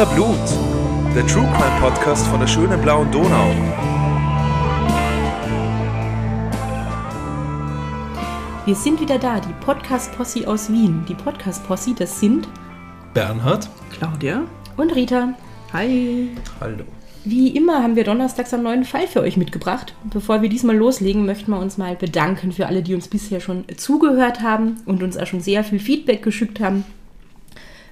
Wiener Blut, der True Crime Podcast von der schönen blauen Donau. Wir sind wieder da, die Podcast-Posse aus Wien. Die Podcast-Posse, das sind Bernhard. Claudia. und Rita. Hi. Hallo. Wie immer haben wir donnerstags einen neuen Fall für euch mitgebracht. Bevor wir diesmal loslegen, möchten wir uns mal bedanken für alle, die uns bisher schon zugehört haben und uns auch schon sehr viel Feedback geschickt haben.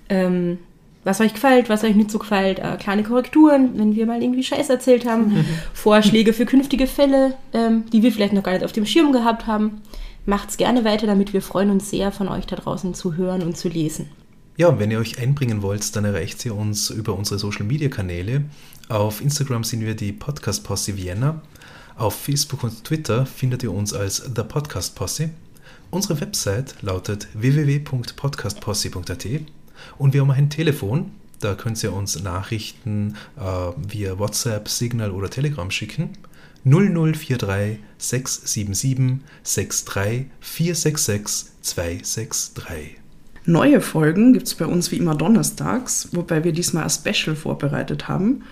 Ähm, was euch gefällt, was euch nicht so gefällt, äh, kleine Korrekturen, wenn wir mal irgendwie Scheiß erzählt haben, Vorschläge für künftige Fälle, ähm, die wir vielleicht noch gar nicht auf dem Schirm gehabt haben. Macht's gerne weiter, damit wir freuen uns sehr, von euch da draußen zu hören und zu lesen. Ja, und wenn ihr euch einbringen wollt, dann erreicht ihr uns über unsere Social Media Kanäle. Auf Instagram sind wir die Podcast Posse Vienna. Auf Facebook und Twitter findet ihr uns als The Podcast Posse. Unsere Website lautet www.podcastposse.at und wir haben ein Telefon. Da könnt ihr uns Nachrichten äh, via WhatsApp, Signal oder Telegram schicken. 0043 677 63 466 263. Neue Folgen gibt es bei uns wie immer donnerstags, wobei wir diesmal ein Special vorbereitet haben.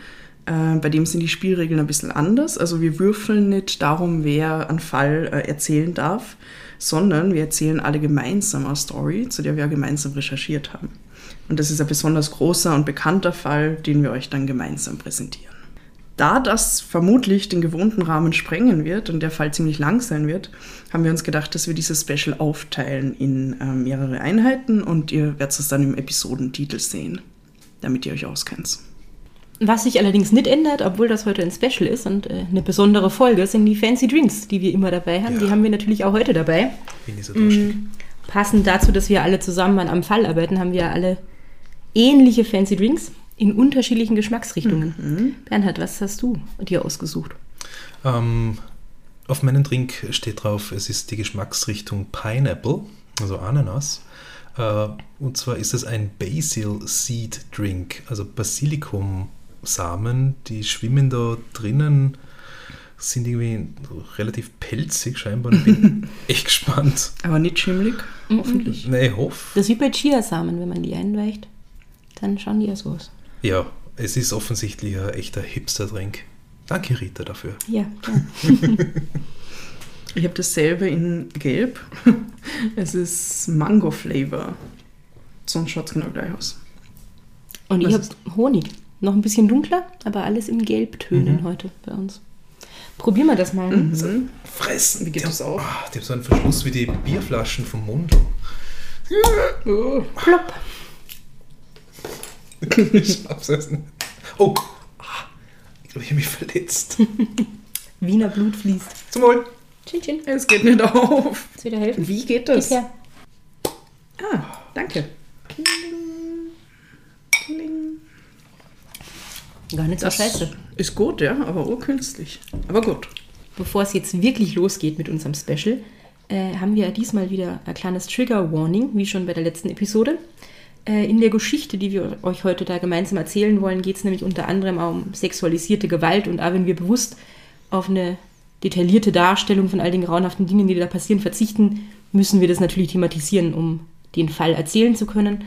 Äh, bei dem sind die Spielregeln ein bisschen anders. Also wir würfeln nicht darum, wer einen Fall äh, erzählen darf, sondern wir erzählen alle gemeinsam eine Story, zu der wir gemeinsam recherchiert haben. Und das ist ein besonders großer und bekannter Fall, den wir euch dann gemeinsam präsentieren. Da das vermutlich den gewohnten Rahmen sprengen wird und der Fall ziemlich lang sein wird, haben wir uns gedacht, dass wir dieses Special aufteilen in äh, mehrere Einheiten und ihr werdet es dann im Episodentitel sehen, damit ihr euch auskennt. Was sich allerdings nicht ändert, obwohl das heute ein Special ist und äh, eine besondere Folge, sind die Fancy Drinks, die wir immer dabei haben. Ja. Die haben wir natürlich auch heute dabei. Bin ich so durstig. Passend dazu, dass wir alle zusammen an einem Fall arbeiten, haben wir alle ähnliche Fancy Drinks in unterschiedlichen Geschmacksrichtungen. Bernhard, was hast du dir ausgesucht? Ähm, auf meinem Drink steht drauf, es ist die Geschmacksrichtung Pineapple, also Ananas. Äh, und zwar ist es ein Basil Seed Drink, also Basilikumsamen, die schwimmen da drinnen, sind irgendwie relativ pelzig scheinbar. Ich bin echt gespannt. Aber nicht schimmelig, hoffentlich. Nee, ich hoffe. Das ist wie bei Chiasamen, wenn man die einweicht, dann schauen die ja so aus. Ja, es ist offensichtlich ein echter Hipster-Drink. Danke, Rita, dafür. Ja, ja. Ich habe dasselbe in Gelb. Es ist Mango Flavor. Sonst schaut es genau gleich aus. Und ich Was habe Honig. Noch ein bisschen dunkler, aber alles in Gelbtönen heute bei uns. Probieren wir das mal. Mhm. Fressen. Wie geht Die das haben- auf? Ah, die haben so einen Verschluss wie die Bierflaschen vom Mundl. Plopp. Absetzen. Oh, ah, ich glaube, ich habe mich verletzt. Wiener Blut fließt. Zum Wohl. Chin, chin. Es geht nicht auf. Willst du wieder helfen? Wie geht das? Gib her. Ah, danke. Kling. Kling. Gar nicht so Das scheiße. ist gut, ja, aber urkünstlich. Aber gut. Bevor es jetzt wirklich losgeht mit unserem Special, äh, haben wir diesmal wieder ein kleines Trigger Warning, wie schon bei der letzten Episode. Äh, in der Geschichte, die wir euch heute da gemeinsam erzählen wollen, geht es nämlich unter anderem auch um sexualisierte Gewalt und auch wenn wir bewusst auf eine detaillierte Darstellung von all den grauenhaften Dingen, die da passieren, verzichten, müssen wir das natürlich thematisieren, um den Fall erzählen zu können.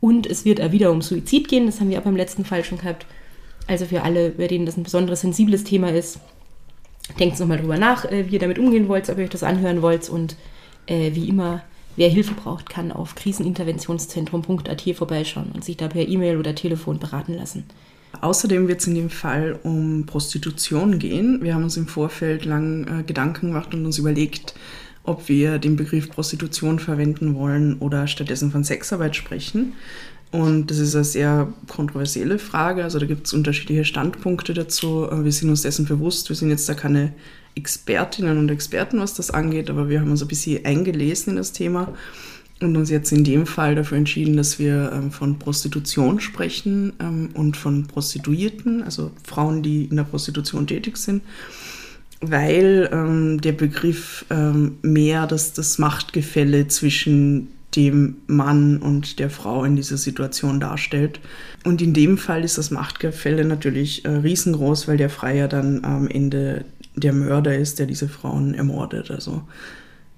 Und es wird auch wieder um Suizid gehen, das haben wir auch beim letzten Fall schon gehabt. Also für alle, bei denen das ein besonderes sensibles Thema ist, denkt nochmal drüber nach, äh, wie ihr damit umgehen wollt, ob ihr euch das anhören wollt und äh, wie immer, wer Hilfe braucht, kann auf kriseninterventionszentrum.at vorbeischauen und sich da per E-Mail oder Telefon beraten lassen. Außerdem wird es in dem Fall um Prostitution gehen. Wir haben uns im Vorfeld lang äh, Gedanken gemacht und uns überlegt, ob wir den Begriff Prostitution verwenden wollen oder stattdessen von Sexarbeit sprechen. Und das ist eine sehr kontroversielle Frage. Also da gibt es unterschiedliche Standpunkte dazu. Äh, Wir sind uns dessen bewusst. Wir sind jetzt da keine Expertinnen und Experten, was das angeht, aber wir haben uns ein bisschen eingelesen in das Thema und uns jetzt in dem Fall dafür entschieden, dass wir ähm, von Prostitution sprechen ähm, und von Prostituierten, also Frauen, die in der Prostitution tätig sind, weil ähm, der Begriff mehr das, das Machtgefälle zwischen dem Mann und der Frau in dieser Situation darstellt. Und in dem Fall ist das Machtgefälle natürlich äh, riesengroß, weil der Freier dann am Ende der Mörder ist, der diese Frauen ermordet. Also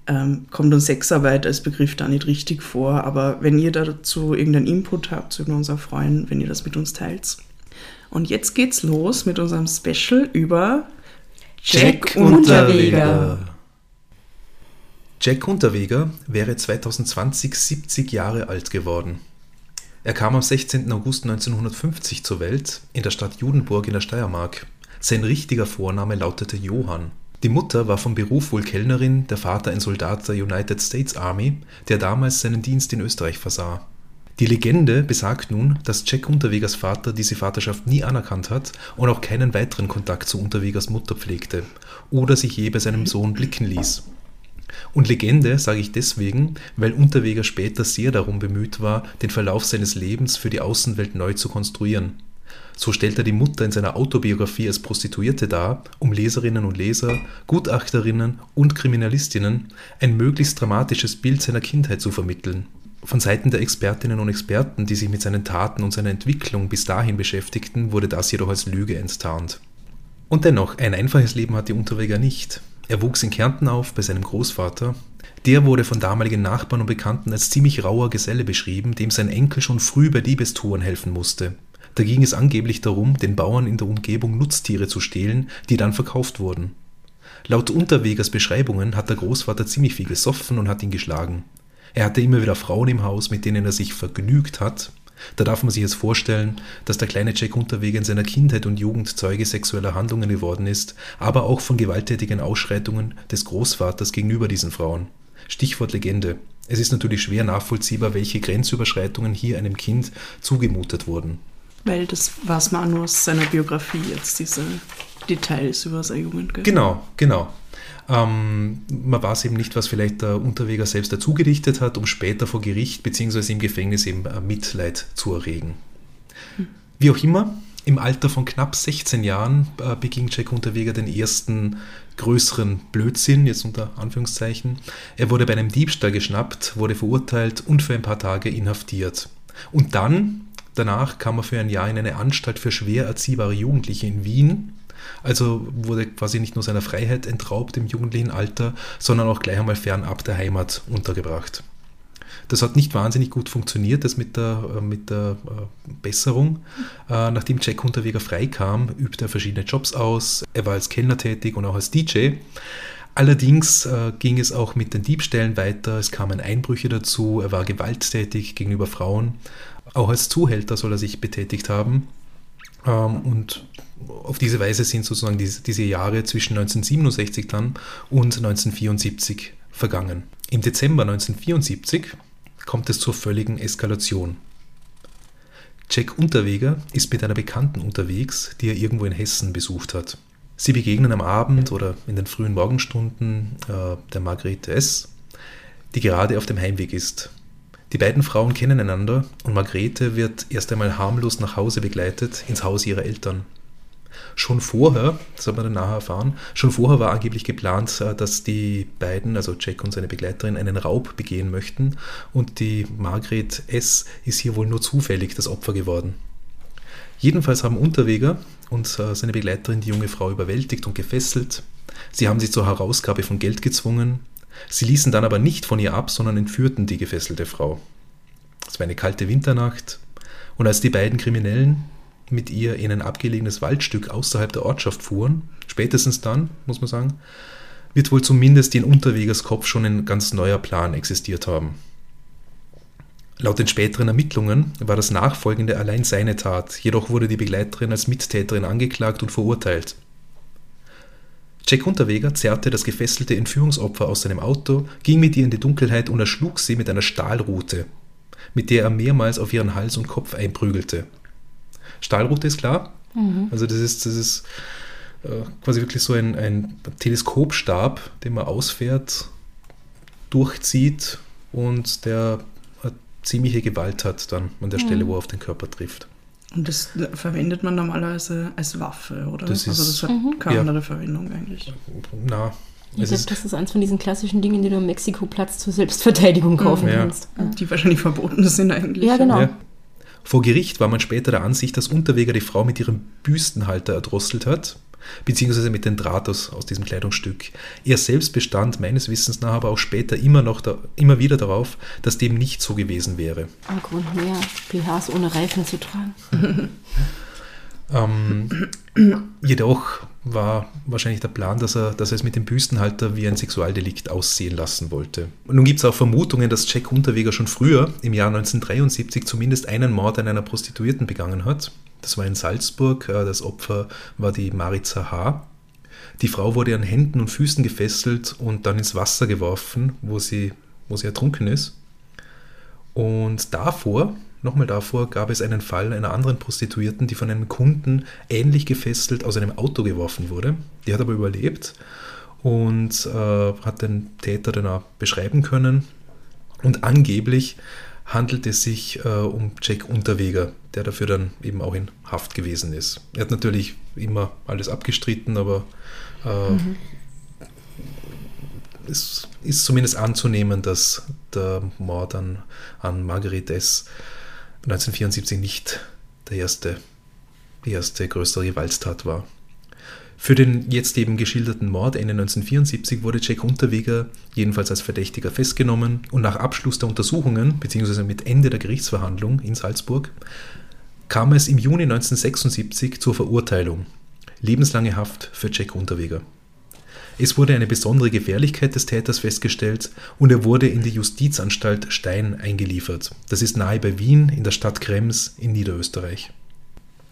ähm, kommt uns Sexarbeit als Begriff da nicht richtig vor. Aber wenn ihr dazu irgendeinen Input habt, würden wir uns auch freuen, wenn ihr das mit uns teilt. Und jetzt geht's los mit unserem Special über Jack Unterweger. Jack Unterweger wäre 2020 70 Jahre alt geworden. Er kam am 16. August 1950 zur Welt in der Stadt Judenburg in der Steiermark. Sein richtiger Vorname lautete Johann. Die Mutter war vom Beruf wohl Kellnerin, der Vater ein Soldat der United States Army, der damals seinen Dienst in Österreich versah. Die Legende besagt nun, dass Jack Unterwegers Vater diese Vaterschaft nie anerkannt hat und auch keinen weiteren Kontakt zu Unterwegers Mutter pflegte oder sich je bei seinem Sohn blicken ließ. Und Legende sage ich deswegen, weil Unterweger später sehr darum bemüht war, den Verlauf seines Lebens für die Außenwelt neu zu konstruieren. So stellt er die Mutter in seiner Autobiografie als Prostituierte dar, um Leserinnen und Leser, Gutachterinnen und Kriminalistinnen ein möglichst dramatisches Bild seiner Kindheit zu vermitteln. Von Seiten der Expertinnen und Experten, die sich mit seinen Taten und seiner Entwicklung bis dahin beschäftigten, wurde das jedoch als Lüge enttarnt. Und dennoch, ein einfaches Leben hatte Unterweger nicht. Er wuchs in Kärnten auf bei seinem Großvater. Der wurde von damaligen Nachbarn und Bekannten als ziemlich rauer Geselle beschrieben, dem sein Enkel schon früh bei Liebestouren helfen musste. Da ging es angeblich darum, den Bauern in der Umgebung Nutztiere zu stehlen, die dann verkauft wurden. Laut Unterwegers Beschreibungen hat der Großvater ziemlich viel gesoffen und hat ihn geschlagen. Er hatte immer wieder Frauen im Haus, mit denen er sich vergnügt hat, da darf man sich jetzt vorstellen, dass der kleine Jack Unterweger in seiner Kindheit und Jugend Zeuge sexueller Handlungen geworden ist, aber auch von gewalttätigen Ausschreitungen des Großvaters gegenüber diesen Frauen. Stichwort Legende. Es ist natürlich schwer nachvollziehbar, welche Grenzüberschreitungen hier einem Kind zugemutet wurden. Weil das weiß man nur aus seiner Biografie jetzt, diese Details über seine Jugend. Gell? Genau, genau. Ähm, man weiß eben nicht, was vielleicht der Unterweger selbst dazu gedichtet hat, um später vor Gericht bzw. im Gefängnis eben äh, Mitleid zu erregen. Hm. Wie auch immer, im Alter von knapp 16 Jahren äh, beging Jack Unterweger den ersten größeren Blödsinn, jetzt unter Anführungszeichen. Er wurde bei einem Diebstahl geschnappt, wurde verurteilt und für ein paar Tage inhaftiert. Und dann, danach, kam er für ein Jahr in eine Anstalt für schwer erziehbare Jugendliche in Wien also wurde quasi nicht nur seiner Freiheit entraubt im jugendlichen Alter, sondern auch gleich einmal fernab der Heimat untergebracht. Das hat nicht wahnsinnig gut funktioniert, das mit der, äh, mit der äh, Besserung. Äh, nachdem Jack Unterweger freikam, übte er verschiedene Jobs aus. Er war als Kellner tätig und auch als DJ. Allerdings ging es auch mit den Diebstählen weiter, es kamen Einbrüche dazu, er war gewalttätig gegenüber Frauen. Auch als Zuhälter soll er sich betätigt haben. Ähm, und auf diese Weise sind sozusagen diese, diese Jahre zwischen 1967 dann und 1974 vergangen. Im Dezember 1974 kommt es zur völligen Eskalation. Jack Unterweger ist mit einer Bekannten unterwegs, die er irgendwo in Hessen besucht hat. Sie begegnen am Abend oder in den frühen Morgenstunden äh, der Margrethe S., die gerade auf dem Heimweg ist. Die beiden Frauen kennen einander und Margrethe wird erst einmal harmlos nach Hause begleitet ins Haus ihrer Eltern. Schon vorher, das hat man dann nachher erfahren, schon vorher war angeblich geplant, äh, dass die beiden, also Jack und seine Begleiterin, einen Raub begehen möchten und die Margret S. ist hier wohl nur zufällig das Opfer geworden. Jedenfalls haben Unterweger und äh, seine Begleiterin die junge Frau überwältigt und gefesselt. Sie haben sie zur Herausgabe von Geld gezwungen. Sie ließen dann aber nicht von ihr ab, sondern entführten die gefesselte Frau. Es war eine kalte Winternacht und als die beiden Kriminellen mit ihr in ein abgelegenes Waldstück außerhalb der Ortschaft fuhren, spätestens dann, muss man sagen, wird wohl zumindest in Unterwegers Kopf schon ein ganz neuer Plan existiert haben. Laut den späteren Ermittlungen war das Nachfolgende allein seine Tat, jedoch wurde die Begleiterin als Mittäterin angeklagt und verurteilt. Jack Unterweger zerrte das gefesselte Entführungsopfer aus seinem Auto, ging mit ihr in die Dunkelheit und erschlug sie mit einer Stahlrute, mit der er mehrmals auf ihren Hals und Kopf einprügelte. Stahlrute ist klar. Mhm. Also das ist, das ist äh, quasi wirklich so ein, ein Teleskopstab, den man ausfährt, durchzieht und der eine ziemliche Gewalt hat dann an der mhm. Stelle, wo er auf den Körper trifft. Und das verwendet man normalerweise als Waffe, oder? Das also das hat mhm. keine ja. andere Verwendung eigentlich. Na, ich glaube, das ist eins von diesen klassischen Dingen, die du im Mexiko-Platz zur Selbstverteidigung kaufen ja. kannst. Die wahrscheinlich verboten sind eigentlich. Ja, genau. Ja. Vor Gericht war man später der Ansicht, dass Unterweger die Frau mit ihrem Büstenhalter erdrosselt hat. Beziehungsweise mit dem Draht aus, aus diesem Kleidungsstück. Er selbst bestand meines Wissens nach aber auch später immer, noch da, immer wieder darauf, dass dem nicht so gewesen wäre. Ein Grund mehr, BHs ohne Reifen zu tragen. ähm, jedoch war wahrscheinlich der Plan, dass er, dass er es mit dem Büstenhalter wie ein Sexualdelikt aussehen lassen wollte. Und nun gibt es auch Vermutungen, dass Jack Unterweger schon früher, im Jahr 1973, zumindest einen Mord an einer Prostituierten begangen hat. Das war in Salzburg. Äh, das Opfer war die Maritza H. Die Frau wurde an Händen und Füßen gefesselt und dann ins Wasser geworfen, wo sie, wo sie ertrunken ist. Und davor, nochmal davor, gab es einen Fall einer anderen Prostituierten, die von einem Kunden ähnlich gefesselt aus einem Auto geworfen wurde. Die hat aber überlebt und äh, hat den Täter dann auch beschreiben können. Und angeblich handelt es sich äh, um Jack Unterweger, der dafür dann eben auch in Haft gewesen ist. Er hat natürlich immer alles abgestritten, aber äh, mhm. es ist zumindest anzunehmen, dass der Mord an, an Marguerite S. 1974 nicht der erste, die erste größere Gewalttat war. Für den jetzt eben geschilderten Mord Ende 1974 wurde Jack Unterweger jedenfalls als Verdächtiger festgenommen und nach Abschluss der Untersuchungen bzw. mit Ende der Gerichtsverhandlung in Salzburg kam es im Juni 1976 zur Verurteilung. Lebenslange Haft für Jack Unterweger. Es wurde eine besondere Gefährlichkeit des Täters festgestellt und er wurde in die Justizanstalt Stein eingeliefert. Das ist nahe bei Wien in der Stadt Krems in Niederösterreich.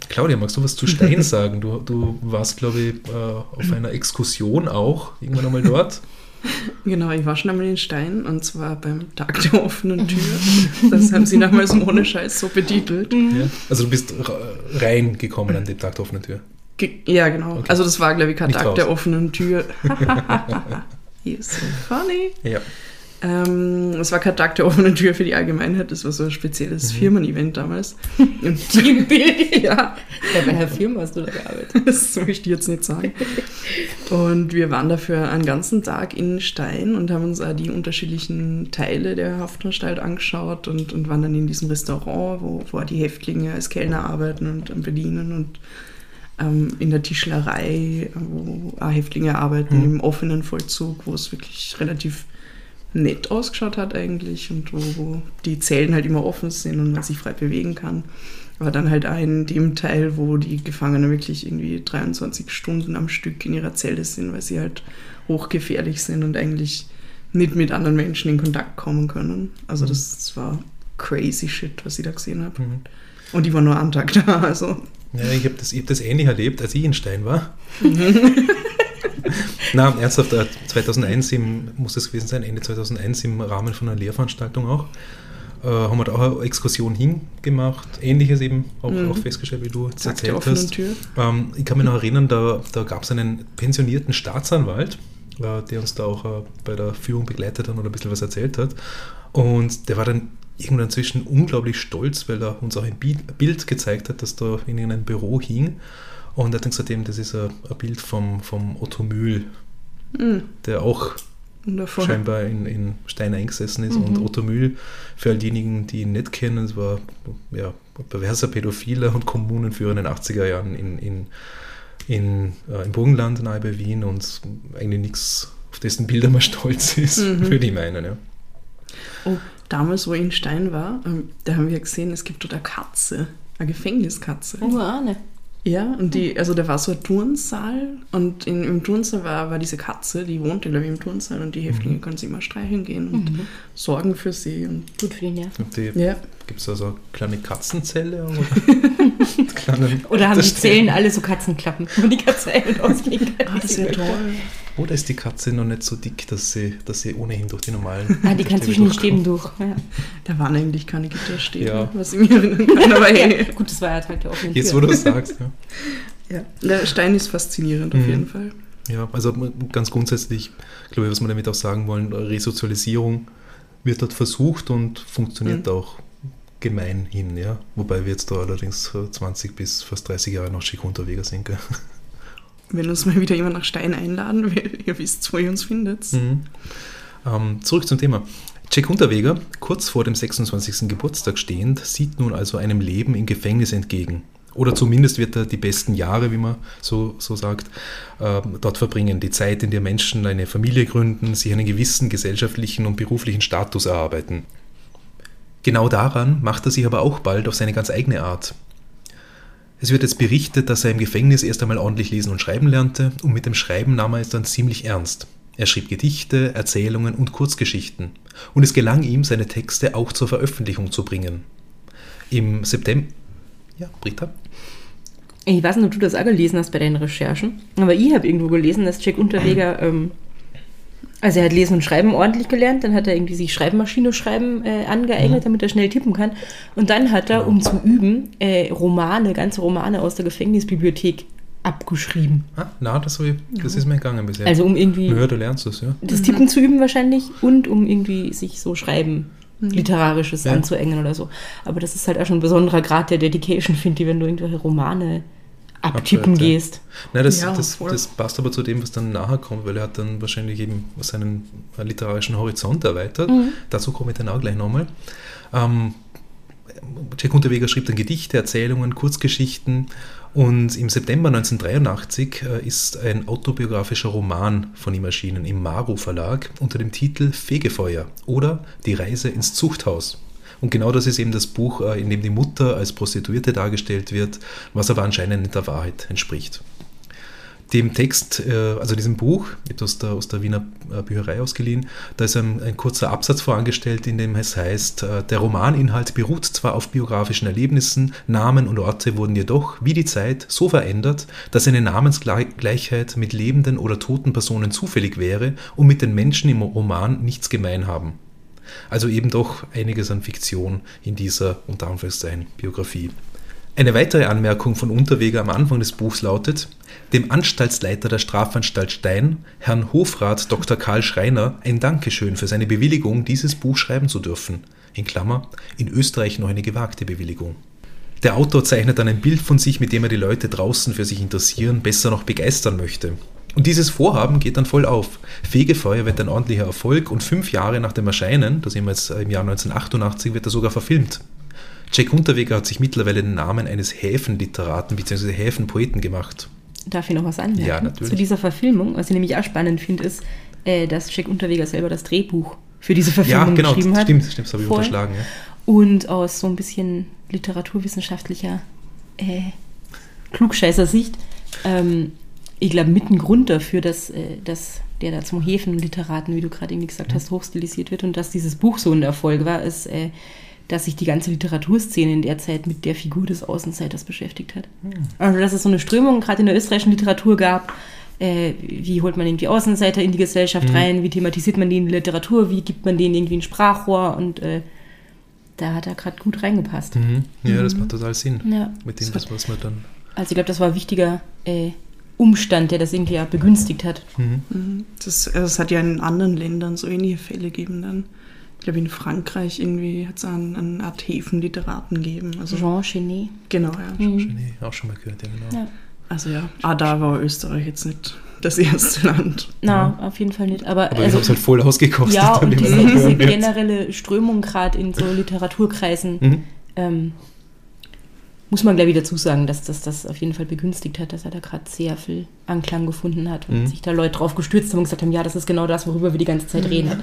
Claudia, magst du was zu Stein sagen? Du, du warst, glaube ich, äh, auf einer Exkursion auch, irgendwann einmal dort. Genau, ich war schon einmal in Stein und zwar beim Tag der offenen Tür. Das haben sie damals ohne Scheiß so betitelt. Ja, also du bist reingekommen an dem Tag der offenen Tür. ja, genau. Okay. Also das war, glaube ich, kein Nicht Tag raus. der offenen Tür. You're so funny. Ja. Ähm, es war kein Tag der offenen Tür für die Allgemeinheit, das war so ein spezielles mhm. Firmen-Event damals. Teambuilding? ja. Bei welcher Firma hast du da gearbeitet? Das möchte ich jetzt nicht sagen. Und wir waren dafür einen ganzen Tag in Stein und haben uns auch die unterschiedlichen Teile der Haftanstalt angeschaut und, und waren dann in diesem Restaurant, wo, wo die Häftlinge als Kellner arbeiten und bedienen und ähm, in der Tischlerei, wo auch Häftlinge arbeiten, mhm. im offenen Vollzug, wo es wirklich relativ nett ausgeschaut hat eigentlich und wo, wo, die Zellen halt immer offen sind und man sich frei bewegen kann. Aber dann halt auch in dem Teil, wo die Gefangenen wirklich irgendwie 23 Stunden am Stück in ihrer Zelle sind, weil sie halt hochgefährlich sind und eigentlich nicht mit anderen Menschen in Kontakt kommen können. Also mhm. das, war crazy shit, was ich da gesehen habe. Mhm. Und die war nur einen Tag da, also. Ja, ich habe das, hab das ähnlich erlebt, als ich in Stein war. Na, ernsthaft, 2001 äh, im, muss es gewesen sein, Ende 2001 im Rahmen von einer Lehrveranstaltung auch, äh, haben wir da auch eine Exkursion hingemacht. Ähnliches eben auch, mhm. auch festgestellt, wie du jetzt erzählt hast. Ähm, ich kann mich noch erinnern, da, da gab es einen pensionierten Staatsanwalt, äh, der uns da auch äh, bei der Führung begleitet hat und ein bisschen was erzählt hat. Und der war dann irgendwann inzwischen unglaublich stolz, weil er uns auch ein Bild gezeigt hat, das da in einem Büro hing. Und er hat dann gesagt, eben, das ist ein, ein Bild vom, vom Otto Mühl, mhm. der auch Wundervoll. scheinbar in, in Stein eingesessen ist. Mhm. Und Otto Mühl, für all diejenigen, die ihn nicht kennen, es war ja, perverser Pädophiler und Kommunenführer in den 80er Jahren in, in, in, äh, im Burgenland nahe bei Wien und eigentlich nichts, auf dessen Bilder man stolz ist, mhm. würde ich meinen. Ja. Oh, damals, wo ich in Stein war, ähm, da haben wir gesehen, es gibt dort eine Katze, eine Gefängniskatze. Oh, Arne. Ja, und die, also da war so ein Turnsaal und in, im Turnsaal war, war diese Katze, die wohnte, glaube ich, im Turnsaal und die Häftlinge mhm. können sie immer streicheln gehen und mhm. sorgen für sie. Und Gut für die Nerven. ja. Gibt es da so eine kleine Katzenzelle? Oder, kleine oder haben die Zellen alle so Katzenklappen, wo die Katze ein- und ausgehen kann? Ah, das ist ja toll. Oder ist die Katze noch nicht so dick, dass sie, dass sie ohnehin durch die normalen. Ah, die kann zwischen den Stäben durch. Ja. Da waren eigentlich keine Gitterstäbe, ja. was ich mir erinnern kann. Aber hey. Gut, das war ja halt der offene Jetzt, wo du es sagst. Ja. ja. Der Stein ist faszinierend mhm. auf jeden Fall. Ja, also ganz grundsätzlich, glaube ich, was wir damit auch sagen wollen, Resozialisierung wird dort versucht und funktioniert mhm. auch gemeinhin, ja. Wobei wir jetzt da allerdings 20 bis fast 30 Jahre noch schick unterwegs sind. Gell? Wenn uns mal wieder jemand nach Stein einladen will, ihr wisst, wo ihr uns findet. Mhm. Ähm, zurück zum Thema. Jack Unterweger, kurz vor dem 26. Geburtstag stehend, sieht nun also einem Leben im Gefängnis entgegen. Oder zumindest wird er die besten Jahre, wie man so, so sagt, äh, dort verbringen. Die Zeit, in der Menschen eine Familie gründen, sich einen gewissen gesellschaftlichen und beruflichen Status erarbeiten. Genau daran macht er sich aber auch bald auf seine ganz eigene Art. Es wird jetzt berichtet, dass er im Gefängnis erst einmal ordentlich lesen und schreiben lernte und mit dem Schreiben nahm er es dann ziemlich ernst. Er schrieb Gedichte, Erzählungen und Kurzgeschichten und es gelang ihm, seine Texte auch zur Veröffentlichung zu bringen. Im September. Ja, Britta? Ich weiß nicht, ob du das auch gelesen hast bei deinen Recherchen, aber ich habe irgendwo gelesen, dass Jack Unterweger, ähm, also er hat Lesen und Schreiben ordentlich gelernt, dann hat er irgendwie sich Schreibmaschine schreiben äh, angeeignet, mhm. damit er schnell tippen kann. Und dann hat er, um zu üben, äh, Romane, ganze Romane aus der Gefängnisbibliothek abgeschrieben. Ah, na, das, ich, das ist mir gegangen bisher. Also um irgendwie ja, du lernst es, ja. das Tippen zu üben wahrscheinlich und um irgendwie sich so Schreiben Mhm. Literarisches Ja. anzuengen oder so. Aber das ist halt auch schon ein besonderer Grad der Dedication, finde ich, wenn du irgendwelche Romane abtippen Abschreibt, ja. gehst. Nein, das, Ja, das, das passt aber zu dem, was dann nachher kommt, weil er hat dann wahrscheinlich eben seinen literarischen Horizont erweitert. Dazu komme ich dann auch gleich nochmal. Ähm, Jack Unterweger schrieb dann Gedichte, Erzählungen, Kurzgeschichten und im September 1983 äh, ist ein autobiografischer Roman von ihm erschienen im Maru Verlag unter dem Titel Fegefeuer oder Die Reise ins Zuchthaus. Und genau das ist eben das Buch, äh, in dem die Mutter als Prostituierte dargestellt wird, was aber anscheinend nicht der Wahrheit entspricht. Dem Text, äh, also diesem Buch, ich aus der, aus der Wiener äh, Bücherei ausgeliehen, da ist ein, ein kurzer Absatz vorangestellt, in dem es heißt, der Romaninhalt beruht zwar auf biografischen Erlebnissen, Namen und Orte wurden jedoch, wie die Zeit, so verändert, dass eine Namensgleichheit mit lebenden oder toten Personen zufällig wäre und mit den Menschen im Roman nichts gemein haben. Also eben doch einiges an Fiktion in dieser, unter Anführungszeichen, Biografie. Eine weitere Anmerkung von Unterweger am Anfang des Buchs lautet, dem Anstaltsleiter der Strafanstalt Stein, Herrn Hofrat Dr. Karl Schreiner, ein Dankeschön für seine Bewilligung, dieses Buch schreiben zu dürfen. In Klammer, in Österreich noch eine gewagte Bewilligung. Der Autor zeichnet dann ein Bild von sich, mit dem er die Leute draußen für sich interessieren, besser noch begeistern möchte. Und dieses Vorhaben geht dann voll auf. Fegefeuer wird ein ordentlicher Erfolg und fünf Jahre nach dem Erscheinen, da sind wir jetzt im Jahr 1988, wird er sogar verfilmt. Jack Unterweger hat sich mittlerweile den Namen eines Häfenliteraten bzw. Häfenpoeten gemacht. Darf ich noch was anmerken? Ja, natürlich. Zu dieser Verfilmung, was ich nämlich auch spannend finde, ist, äh, dass Jack Unterweger selber das Drehbuch für diese Ja, Verfilmung genau, geschrieben hat. stimmt, stimmt, das habe ich Voll. unterschlagen. Ja. Und aus so ein bisschen literaturwissenschaftlicher äh, Klugscheißer-Sicht, ähm, ich glaube, mit ein Grund dafür, dass, äh, dass der da zum Häfenliteraten, wie du gerade irgendwie gesagt hast, hochstilisiert wird und dass dieses Buch so ein Erfolg war, ist, äh, dass sich die ganze Literaturszene in der Zeit mit der Figur des Außenseiters beschäftigt hat. Also, dass es so eine Strömung gerade in der österreichischen Literatur gab, äh, wie holt man irgendwie Außenseiter in die Gesellschaft rein, wie thematisiert man die in die Literatur, wie gibt man denen irgendwie ein Sprachrohr und äh, da hat er gerade gut reingepasst. Mhm. ja, das macht total Sinn. Ja. Mit dem, das, was man dann. Also ich glaube, das war ein wichtiger äh, Umstand, der das irgendwie ja begünstigt hat. Mhm. Das, also es hat ja in anderen Ländern so ähnliche Fälle gegeben dann. Ich glaube, in Frankreich irgendwie hat es eine, eine Art Häfenliteraten gegeben. Also, Jean Genet. genau, ja. Nee, auch schon mal gehört, ja, genau. Ja. Also ja, ah, da war Österreich jetzt nicht das erste Land. Na, auf jeden Fall nicht. Aber, Aber ich also, habe es halt voll ausgekostet. ja, und diese, diese generelle Strömung gerade in so Literaturkreisen, Mhm. ähm, muss man gleich wieder dazu sagen, dass das das auf jeden Fall begünstigt hat, dass er da gerade sehr viel Anklang gefunden hat und Mhm. sich da Leute drauf gestürzt haben und gesagt haben, ja, das ist genau das, worüber wir die ganze Zeit reden.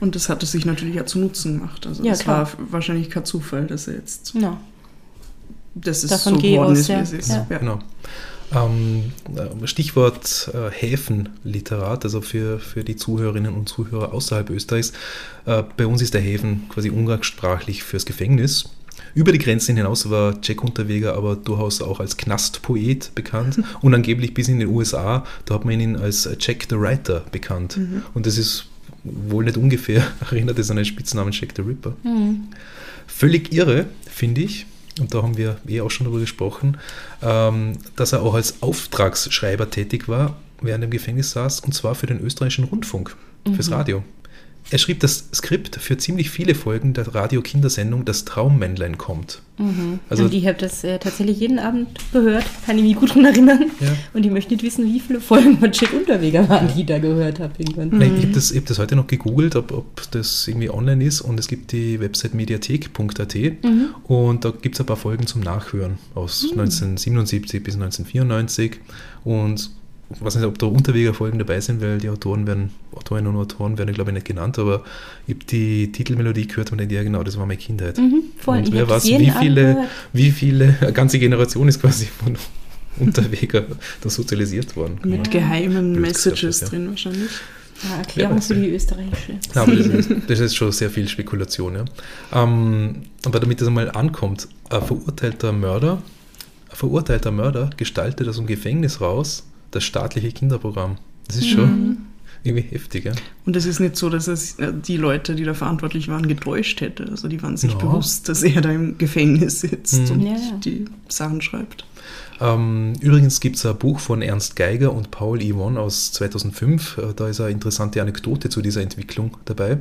Und das hat es sich natürlich auch zu Nutzen gemacht. Also Ja, es klar. war wahrscheinlich kein Zufall, dass er jetzt Ja. dass es Davon so geworden aus, ist, wie ja. es ist. Ja. Ja. Genau. Ähm, äh, Stichwort äh, Häfenliterat, also für, für die Zuhörerinnen und Zuhörer außerhalb Österreichs. Äh, bei uns ist der Häfen quasi umgangssprachlich fürs Gefängnis. Über die Grenzen hinaus war Jack Unterweger aber durchaus auch als Knastpoet bekannt und angeblich bis in den USA, da hat man ihn als Jack the Writer bekannt. Und das ist wohl nicht ungefähr, erinnert es an den Spitznamen Jack the Ripper. Völlig irre, finde ich, und da haben wir eh auch schon darüber gesprochen, ähm, dass er auch als Auftragsschreiber tätig war, während er im Gefängnis saß, und zwar für den österreichischen Rundfunk, fürs Radio. Er schrieb das Skript für ziemlich viele Folgen der Radio-Kindersendung Das Traummännlein kommt. Mhm. Also, und ich habe das äh, tatsächlich jeden Abend gehört, kann ich mich gut daran erinnern. Ja. Und ich möchte nicht wissen, wie viele Folgen von Jack Unterweger waren, die ich da gehört habe irgendwann. Nein, ich habe das, hab das heute noch gegoogelt, ob, ob das irgendwie online ist und es gibt die Website mediathek.at Mhm. und da gibt es ein paar Folgen zum Nachhören aus 1977 bis 1994 und ich weiß nicht, ob da Unterwegerfolgen dabei sind, weil die Autoren werden, Autorinnen und Autoren werden, glaube ich, nicht genannt, aber ich habe die Titelmelodie gehört und denke, ja genau, das war meine Kindheit. Mhm, voll. Und wer weiß, wie viele, wie viele, eine ganze Generation ist quasi von Unterweger da sozialisiert worden. Mit geheimen Blöd Messages gesagt, ja. drin wahrscheinlich. Ja, Erklärung für die österreichische. Ja, aber das ist, das ist schon sehr viel Spekulation. Ja. Ähm, aber damit das einmal ankommt, ein verurteilter Mörder, ein verurteilter Mörder gestaltet aus dem Gefängnis raus das staatliche Kinderprogramm. Das ist schon irgendwie heftig. Ja. Und es ist nicht so, dass es äh, die Leute, die da verantwortlich waren, getäuscht hätte. Also die waren sich Ja. bewusst, dass er da im Gefängnis sitzt Mhm. und Ja, die Sachen schreibt. Ähm, übrigens gibt es ein Buch von Ernst Geiger und Paul Yvonne aus 2005. Äh, Da ist eine interessante Anekdote zu dieser Entwicklung dabei.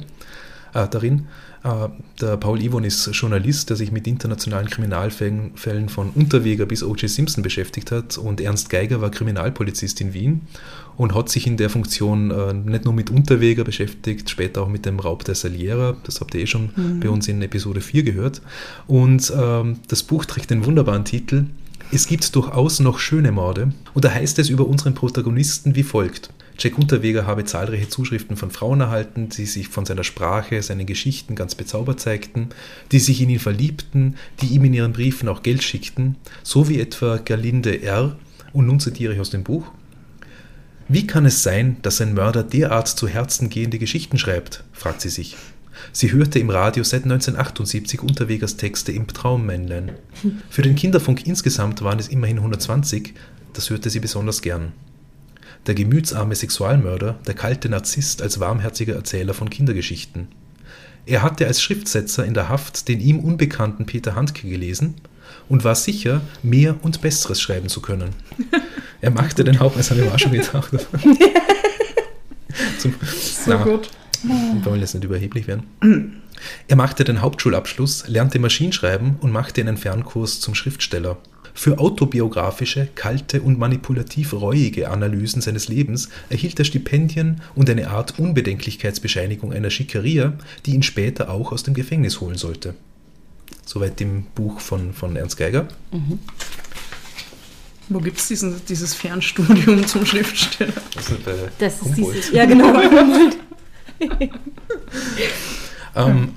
Äh, darin. Äh, der Paul Yvonne ist Journalist, der sich mit internationalen Kriminalfällen Fällen von Unterweger bis O.J. Simpson beschäftigt hat. Und Ernst Geiger war Kriminalpolizist in Wien und hat sich in der Funktion äh, nicht nur mit Unterweger beschäftigt, später auch mit dem Raub der Saliera. Das habt ihr eh schon bei uns in Episode 4 gehört. Und ähm, das Buch trägt den wunderbaren Titel es gibt durchaus noch schöne Morde. Und da heißt es über unseren Protagonisten wie folgt. Jack Unterweger habe zahlreiche Zuschriften von Frauen erhalten, die sich von seiner Sprache, seinen Geschichten ganz bezaubert zeigten, die sich in ihn verliebten, die ihm in ihren Briefen auch Geld schickten, so wie etwa Gerlinde R. Und nun zitiere ich aus dem Buch. Wie kann es sein, dass ein Mörder derart zu Herzen gehende Geschichten schreibt? fragt sie sich. Sie hörte im Radio seit 1978 Unterwegers Texte im Traummännlein. Für den Kinderfunk insgesamt waren es immerhin 120, das hörte sie besonders gern. Der gemütsarme Sexualmörder, der kalte Narzisst als warmherziger Erzähler von Kindergeschichten. Er hatte als Schriftsetzer in der Haft den ihm unbekannten Peter Handke gelesen und war sicher, mehr und Besseres schreiben zu können. Er machte den Haupt, das habe ich mir auch schon gedacht. Zum, So gut. wir wollen jetzt nicht überheblich werden. Er machte den Hauptschulabschluss, lernte Maschinenschreiben und machte einen Fernkurs zum Schriftsteller. Für autobiografische, kalte und manipulativ reuige Analysen seines Lebens erhielt er Stipendien und eine Art Unbedenklichkeitsbescheinigung einer Schickeria, die ihn später auch aus dem Gefängnis holen sollte. Soweit im Buch von, von Ernst Geiger. Wo gibt es dieses Fernstudium zum Schriftsteller? Das ist, bei Das ist dieses. Ja, genau. Ähm,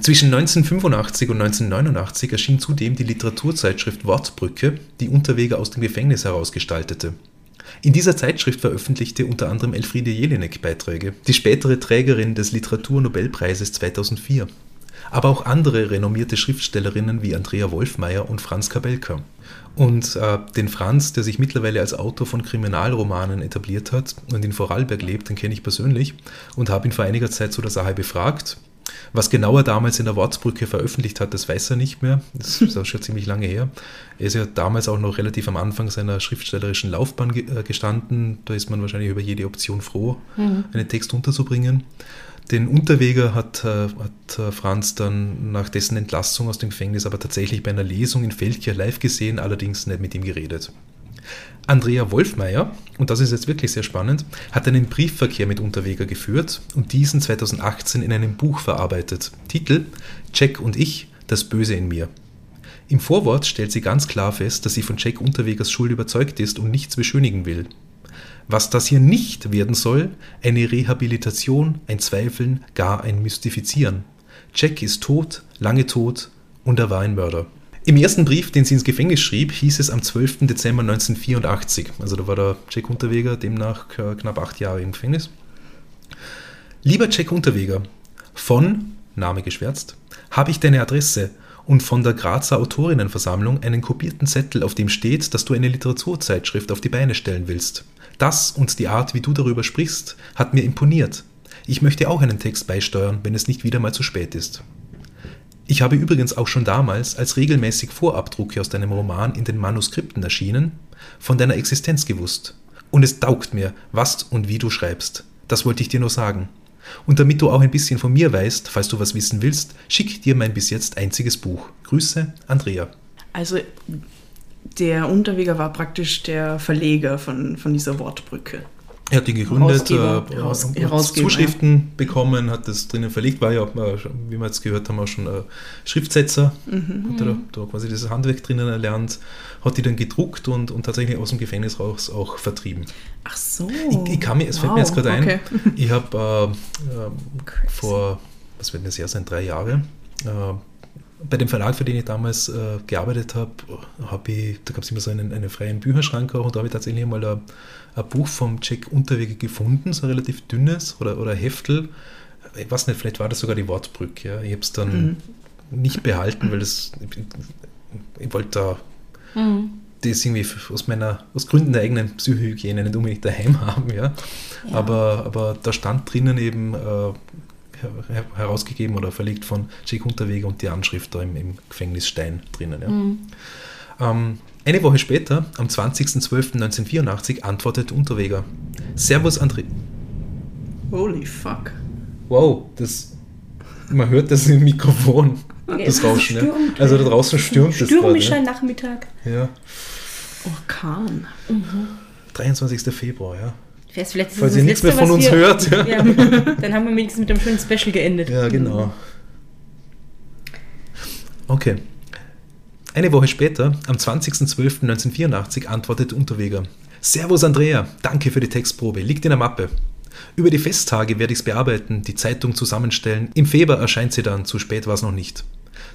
zwischen 1985 und 1989 erschien zudem die Literaturzeitschrift Wortbrücke, die Unterweger aus dem Gefängnis herausgestaltete. In dieser Zeitschrift veröffentlichte unter anderem Elfriede Jelinek Beiträge, die spätere Trägerin des Literaturnobelpreises 2004. Aber auch andere renommierte Schriftstellerinnen wie Andrea Wolfmeier und Franz Kabelka. Und äh, den Franz, der sich mittlerweile als Autor von Kriminalromanen etabliert hat und in Vorarlberg lebt, den kenne ich persönlich und habe ihn vor einiger Zeit zu der Sache befragt. Was genau er damals in der Wortsbrücke veröffentlicht hat, das weiß er nicht mehr. Das ist auch schon ziemlich lange her. Er ist ja damals auch noch relativ am Anfang seiner schriftstellerischen Laufbahn äh, gestanden. Da ist man wahrscheinlich über jede Option froh, einen Text unterzubringen. Den Unterweger hat, äh, hat äh, Franz dann nach dessen Entlassung aus dem Gefängnis aber tatsächlich bei einer Lesung in Feldkirch live gesehen, allerdings nicht mit ihm geredet. Andrea Wolfmeier, und das ist jetzt wirklich sehr spannend, hat einen Briefverkehr mit Unterweger geführt und diesen 2018 in einem Buch verarbeitet. Titel Jack und ich, das Böse in mir. Im Vorwort stellt sie ganz klar fest, dass sie von Jack Unterwegers Schuld überzeugt ist und nichts beschönigen will. Was das hier nicht werden soll, eine Rehabilitation, ein Zweifeln, gar ein Mystifizieren. Jack ist tot, lange tot und er war ein Mörder. Im ersten Brief, den sie ins Gefängnis schrieb, hieß es am 12. Dezember 1984. Also da war der Jack Unterweger demnach knapp acht Jahre im Gefängnis. Lieber Jack Unterweger, von, Name geschwärzt, habe ich deine Adresse und von der Grazer Autorinnenversammlung einen kopierten Zettel, auf dem steht, dass du eine Literaturzeitschrift auf die Beine stellen willst. Das und die Art, wie du darüber sprichst, hat mir imponiert. Ich möchte auch einen Text beisteuern, wenn es nicht wieder mal zu spät ist. Ich habe übrigens auch schon damals, als regelmäßig Vorabdrucke aus deinem Roman in den Manuskripten erschienen, von deiner Existenz gewusst. Und es taugt mir, was und wie du schreibst. Das wollte ich dir nur sagen. Und damit du auch ein bisschen von mir weißt, falls du was wissen willst, schick dir mein bis jetzt einziges Buch. Grüße, Andrea. Also der Unterweger war praktisch der Verleger von, von dieser Wortbrücke. Er hat die gegründet, äh. Heraus- hat Zuschriften bekommen, hat das drinnen verlegt, war ja, wie wir jetzt gehört haben, auch schon äh, Schriftsetzer, hat er da, da quasi dieses Handwerk drinnen erlernt, hat die dann gedruckt und, und tatsächlich aus dem Gefängnis raus auch vertrieben. Ach so. Ich, ich kann mir, es fällt mir Wow, jetzt gerade ein, okay. ich habe äh, ähm, vor, was wird denn das Jahr sein, drei Jahre, äh, bei dem Verlag, für den ich damals äh, gearbeitet habe, hab ich, da gab es immer so einen, einen freien Bücherschrank auch und da habe ich tatsächlich mal ein, ein Buch vom Jack Unterwege gefunden, so ein relativ dünnes oder, oder Heftel. Ich weiß nicht, vielleicht war das sogar die Wortbrücke. Ja. Ich habe es dann nicht behalten, weil das, ich, ich wollte da Mhm. das irgendwie aus meiner, aus Gründen der eigenen Psychohygiene nicht unbedingt daheim haben, ja. Ja. Aber, aber da stand drinnen eben äh, herausgegeben oder verlegt von Jack Unterweger und die Anschrift da im, im Gefängnisstein drinnen, ja. Mhm. Ähm, eine Woche später, am 20.12.1984, antwortet Unterweger. Servus André. Holy fuck. Wow, das, man hört das im Mikrofon, das Rauschen. Ja. Also da draußen stürmt es Stürmischer gerade. Nachmittag. Ja. Ja. Orkan. 23. Februar, ja. Vielleicht, vielleicht ist Falls ihr nichts mehr von uns wir- hört, ja. Ja, dann haben wir wenigstens mit einem schönen Special geendet. Ja, genau. Okay. Eine Woche später, am 20.12.1984, antwortet Unterweger. Servus Andrea, danke für die Textprobe, liegt in der Mappe. Über die Festtage werde ich es bearbeiten, die Zeitung zusammenstellen. Im Februar erscheint sie dann, zu spät war es noch nicht.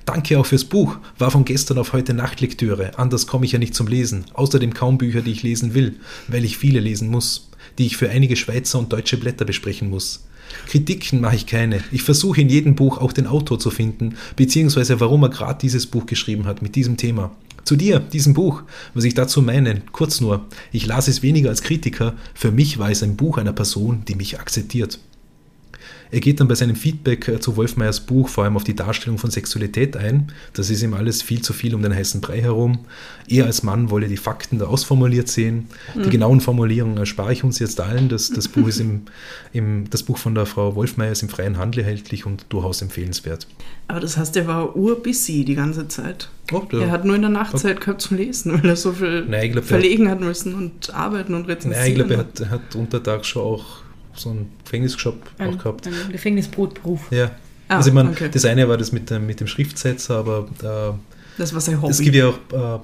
Danke auch fürs Buch, war von gestern auf heute Nachtlektüre, anders komme ich ja nicht zum Lesen. Außerdem kaum Bücher, die ich lesen will, weil ich viele lesen muss, die ich für einige Schweizer und deutsche Blätter besprechen muss. Kritiken mache ich keine. Ich versuche in jedem Buch auch den Autor zu finden, beziehungsweise warum er gerade dieses Buch geschrieben hat mit diesem Thema. Zu dir, diesem Buch, was ich dazu meine, kurz nur, ich las es weniger als Kritiker, für mich war es ein Buch einer Person, die mich akzeptiert. Er geht dann bei seinem Feedback äh, zu Wolfmeyers Buch vor allem auf die Darstellung von Sexualität ein. Das ist ihm alles viel zu viel um den heißen Brei herum. Er als Mann wolle die Fakten da ausformuliert sehen. Die genauen Formulierungen erspare ich uns jetzt allen. Das, das, Buch ist im, im, das Buch von der Frau Wolfmeyer ist im freien Handel erhältlich und durchaus empfehlenswert. Aber das heißt, er war urbusy die ganze Zeit. Oh, da- Er hat nur in der Nacht Zeit gehabt zum Lesen, weil er so viel Nein, glaub, er- verlegen hat müssen und arbeiten und rezensieren. Nein, ich glaube, er hat, er hat untertags schon auch so einen Gefängnisjob auch Ein, gehabt. ein Gefängnisbrotberuf. Ja. Ah, also ich meine, okay. das eine war das mit dem, mit dem Schriftsetzer, aber äh, Das war sein Hobby. Es gibt ja auch, äh,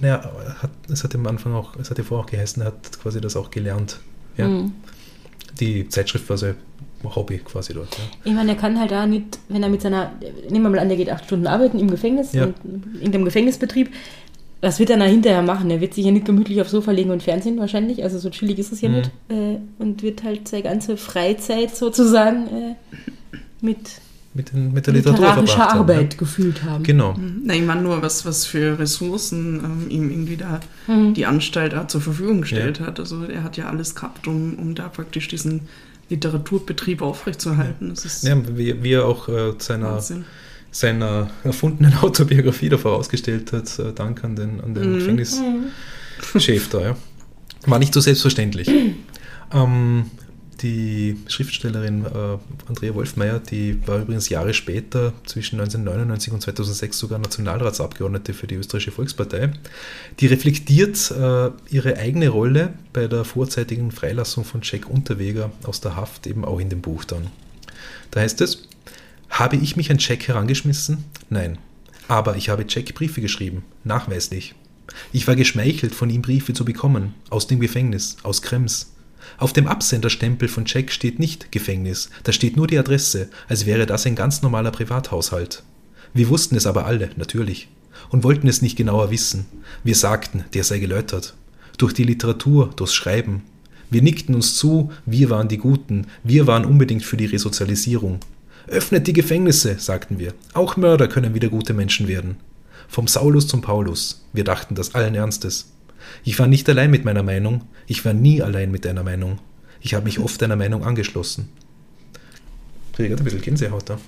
naja, hat, es hat am Anfang auch, es hat ja vorher auch geheißen, er hat quasi das auch gelernt. Ja. Mhm. Die Zeitschrift war sein Hobby quasi dort. Ja. Ich meine, er kann halt da nicht, wenn er mit seiner, nehmen wir mal an, der geht acht Stunden arbeiten im Gefängnis, Ja. und in dem Gefängnisbetrieb. Was wird er dann hinterher machen? Er wird sich ja nicht gemütlich aufs Sofa legen und Fernsehen wahrscheinlich, also so chillig ist es ja Mhm. nicht. Äh, und wird halt seine ganze Freizeit sozusagen äh, mit Mit, den, mit der Literatur literarischer verbracht haben, Arbeit gefüllt haben. Ja. Genau. Nein, ich meine nur, was, was für Ressourcen ähm, ihm irgendwie da Mhm. die Anstalt auch zur Verfügung gestellt hat. Also er hat ja alles gehabt, um, um da praktisch diesen Literaturbetrieb aufrechtzuerhalten. Das ist Ja, wie, wie er auch äh, seiner, Wahnsinn. Seiner erfundenen Autobiografie da vorausgestellt hat, äh, Dank an den, an den Mhm. Gefängnischef da. Ja. War nicht so selbstverständlich. ähm, die Schriftstellerin äh, Andrea Wolfmeier, die war übrigens Jahre später, zwischen 1999 und 2006, sogar Nationalratsabgeordnete für die Österreichische Volkspartei. Die reflektiert äh, ihre eigene Rolle bei der vorzeitigen Freilassung von Jack Unterweger aus der Haft eben auch in dem Buch dann. Da heißt es, habe ich mich an Jack herangeschmissen? Nein. Aber ich habe Jack Briefe geschrieben, nachweislich. Ich war geschmeichelt, von ihm Briefe zu bekommen, aus dem Gefängnis, aus Krems. Auf dem Absenderstempel von Jack steht nicht Gefängnis, da steht nur die Adresse, als wäre das ein ganz normaler Privathaushalt. Wir wussten es aber alle, natürlich, und wollten es nicht genauer wissen. Wir sagten, der sei geläutert. Durch die Literatur, durchs Schreiben. Wir nickten uns zu, wir waren die Guten, wir waren unbedingt für die Resozialisierung. Öffnet die Gefängnisse, sagten wir. Auch Mörder können wieder gute Menschen werden. Vom Saulus zum Paulus. Wir dachten das allen Ernstes. Ich war nicht allein mit meiner Meinung. Ich war nie allein mit einer Meinung. Ich habe mich oft einer Meinung angeschlossen. Ich ein bisschen Gänsehaut da.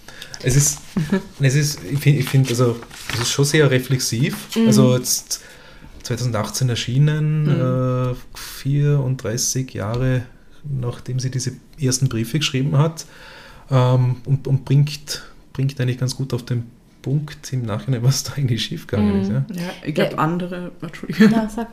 Es ist, es ist ich finde, find, also, es ist schon sehr reflexiv. Also jetzt 2018 erschienen, äh, 34 Jahre nachdem sie diese ersten Briefe geschrieben hat ähm, und, und bringt, bringt eigentlich ganz gut auf den Punkt im Nachhinein, was da eigentlich schiefgegangen Mhm. ist. Ja? Ja, ich glaube, Ja. andere, Entschuldigung. Ja, sag.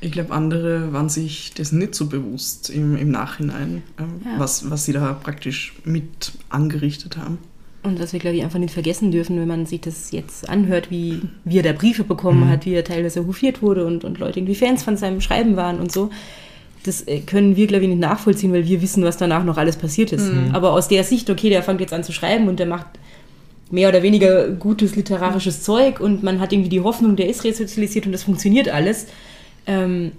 Ich glaube, andere waren sich das nicht so bewusst im, im Nachhinein, ähm, Ja. was, was sie da praktisch mit angerichtet haben. Und was wir, glaube ich, einfach nicht vergessen dürfen, wenn man sich das jetzt anhört, wie, wie er da Briefe bekommen hat, wie er teilweise hofiert wurde und, und Leute irgendwie Fans von seinem Schreiben waren und so. Das äh, können wir, glaube ich, nicht nachvollziehen, weil wir wissen, was danach noch alles passiert ist. Aber aus der Sicht, okay, der fängt jetzt an zu schreiben und der macht mehr oder weniger gutes literarisches Zeug und man hat irgendwie die Hoffnung, der ist resozialisiert und das funktioniert alles, ähm,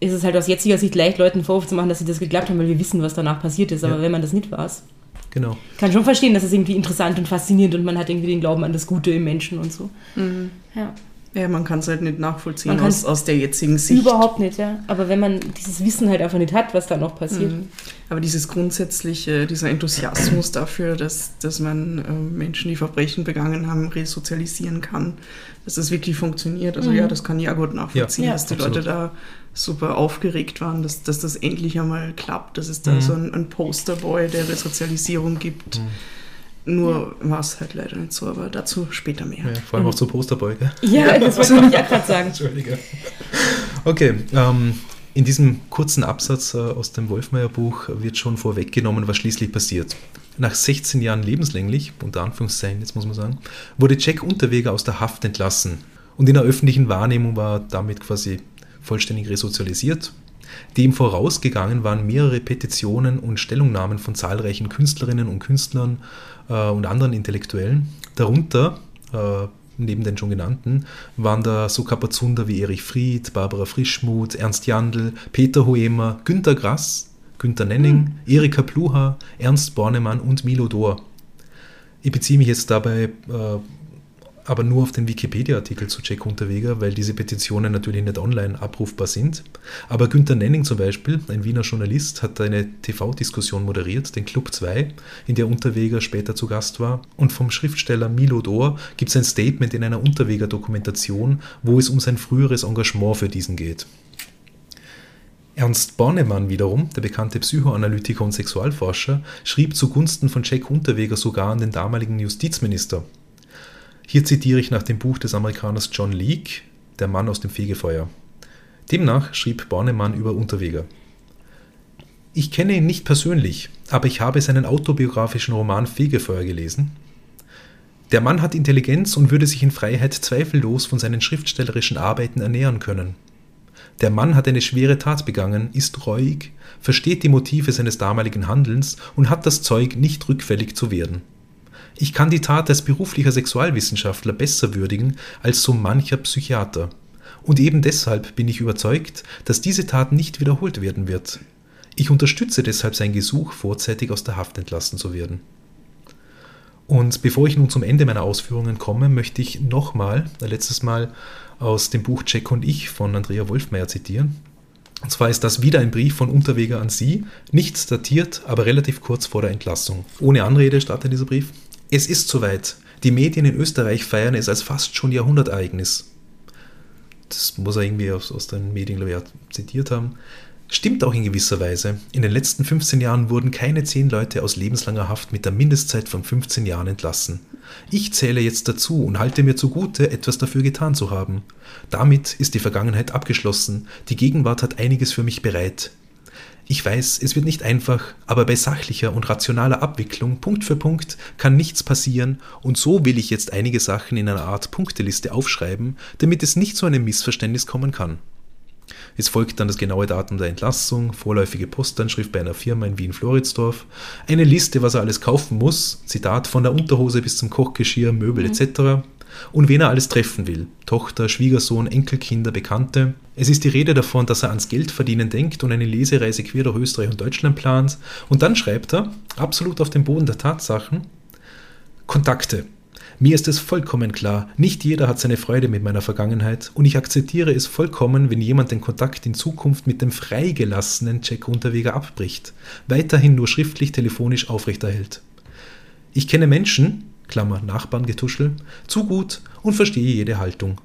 ist es halt aus jetziger Sicht leicht, Leuten Vorwurf zu machen, dass sie das geglaubt haben, weil wir wissen, was danach passiert ist. Aber Ja. wenn man das nicht weiß, Genau. kann schon verstehen, dass es irgendwie interessant und faszinierend und man hat irgendwie den Glauben an das Gute im Menschen und so. Ja. Ja, man kann es halt nicht nachvollziehen Man aus, aus der jetzigen Sicht. Überhaupt nicht, ja. Aber wenn man dieses Wissen halt einfach nicht hat, was da noch passiert. Mhm. Aber dieses grundsätzliche, dieser Enthusiasmus dafür, dass, dass man äh, Menschen, die Verbrechen begangen haben, resozialisieren kann, dass das wirklich funktioniert. Also ja, das kann ich ja gut nachvollziehen, Ja. dass die absolut. Leute da super aufgeregt waren, dass, dass das endlich einmal klappt, dass es da Mhm. so einen, einen Posterboy der Resozialisierung gibt. Nur war es halt leider nicht so, aber dazu später mehr. Ja, vor allem auch zur Posterbeuge. Ja, das wollte ich ja gerade sagen. Entschuldige. Okay, ähm, in diesem kurzen Absatz äh, aus dem Wolfmeier-Buch wird schon vorweggenommen, was schließlich passiert. Nach 16 Jahren lebenslänglich, unter Anführungszeichen, jetzt muss man sagen, wurde Jack Unterweger aus der Haft entlassen und in der öffentlichen Wahrnehmung war damit quasi vollständig resozialisiert. Dem vorausgegangen waren mehrere Petitionen und Stellungnahmen von zahlreichen Künstlerinnen und Künstlern und anderen Intellektuellen. Darunter, äh, neben den schon genannten, waren da so Kapazunder wie Erich Fried, Barbara Frischmuth, Ernst Jandl, Peter Hoemer, Günter Grass, Günter Nenning, Erika Pluha, Ernst Bornemann und Milo Dor. Ich beziehe mich jetzt dabei äh, aber nur auf den Wikipedia-Artikel zu Jack Unterweger, weil diese Petitionen natürlich nicht online abrufbar sind. Aber Günter Nenning zum Beispiel, ein Wiener Journalist, hat eine TV-Diskussion moderiert, den Club 2, in der Unterweger später zu Gast war. Und vom Schriftsteller Milo Dor gibt es ein Statement in einer Unterweger-Dokumentation, wo es um sein früheres Engagement für diesen geht. Ernst Bornemann wiederum, der bekannte Psychoanalytiker und Sexualforscher, schrieb zugunsten von Jack Unterweger sogar an den damaligen Justizminister. Hier zitiere ich nach dem Buch des Amerikaners John Leake, Der Mann aus dem Fegefeuer. Demnach schrieb Bornemann über Unterweger. Ich kenne ihn nicht persönlich, aber ich habe seinen autobiografischen Roman Fegefeuer gelesen. Der Mann hat Intelligenz und würde sich in Freiheit zweifellos von seinen schriftstellerischen Arbeiten ernähren können. Der Mann hat eine schwere Tat begangen, ist reuig, versteht die Motive seines damaligen Handelns und hat das Zeug, nicht rückfällig zu werden. Ich kann die Tat als beruflicher Sexualwissenschaftler besser würdigen als so mancher Psychiater. Und eben deshalb bin ich überzeugt, dass diese Tat nicht wiederholt werden wird. Ich unterstütze deshalb sein Gesuch, vorzeitig aus der Haft entlassen zu werden. Und bevor ich nun zum Ende meiner Ausführungen komme, möchte ich nochmal, letztes Mal aus dem Buch Jack und ich von Andrea Wolfmeier zitieren. Und zwar ist das wieder ein Brief von Unterweger an Sie, nicht datiert, aber relativ kurz vor der Entlassung. Ohne Anrede startet dieser Brief. Es ist soweit. Die Medien in Österreich feiern es als fast schon Jahrhundertereignis. Das muss er irgendwie aus, aus den Medien, ich, zitiert haben. Stimmt auch in gewisser Weise. In den letzten 15 Jahren wurden keine 10 Leute aus lebenslanger Haft mit der Mindestzeit von 15 Jahren entlassen. Ich zähle jetzt dazu und halte mir zugute, etwas dafür getan zu haben. Damit ist die Vergangenheit abgeschlossen, die Gegenwart hat einiges für mich bereit. Ich weiß, es wird nicht einfach, aber bei sachlicher und rationaler Abwicklung Punkt für Punkt kann nichts passieren und so will ich jetzt einige Sachen in einer Art Punkteliste aufschreiben, damit es nicht zu einem Missverständnis kommen kann. Es folgt dann das genaue Datum der Entlassung, vorläufige Postanschrift bei einer Firma in Wien-Floridsdorf, eine Liste, was er alles kaufen muss, Zitat von der Unterhose bis zum Kochgeschirr, Möbel etc. Und wen er alles treffen will, Tochter, Schwiegersohn, Enkelkinder, Bekannte. Es ist die Rede davon, dass er ans Geldverdienen denkt und eine Lesereise quer durch Österreich und Deutschland plant. Und dann schreibt er, absolut auf dem Boden der Tatsachen, Kontakte. Mir ist es vollkommen klar, nicht jeder hat seine Freude mit meiner Vergangenheit und ich akzeptiere es vollkommen, wenn jemand den Kontakt in Zukunft mit dem freigelassenen Jack Unterweger abbricht, weiterhin nur schriftlich telefonisch aufrechterhält. Ich kenne Menschen, Klammer Nachbarngetuschel, zu gut und verstehe jede Haltung.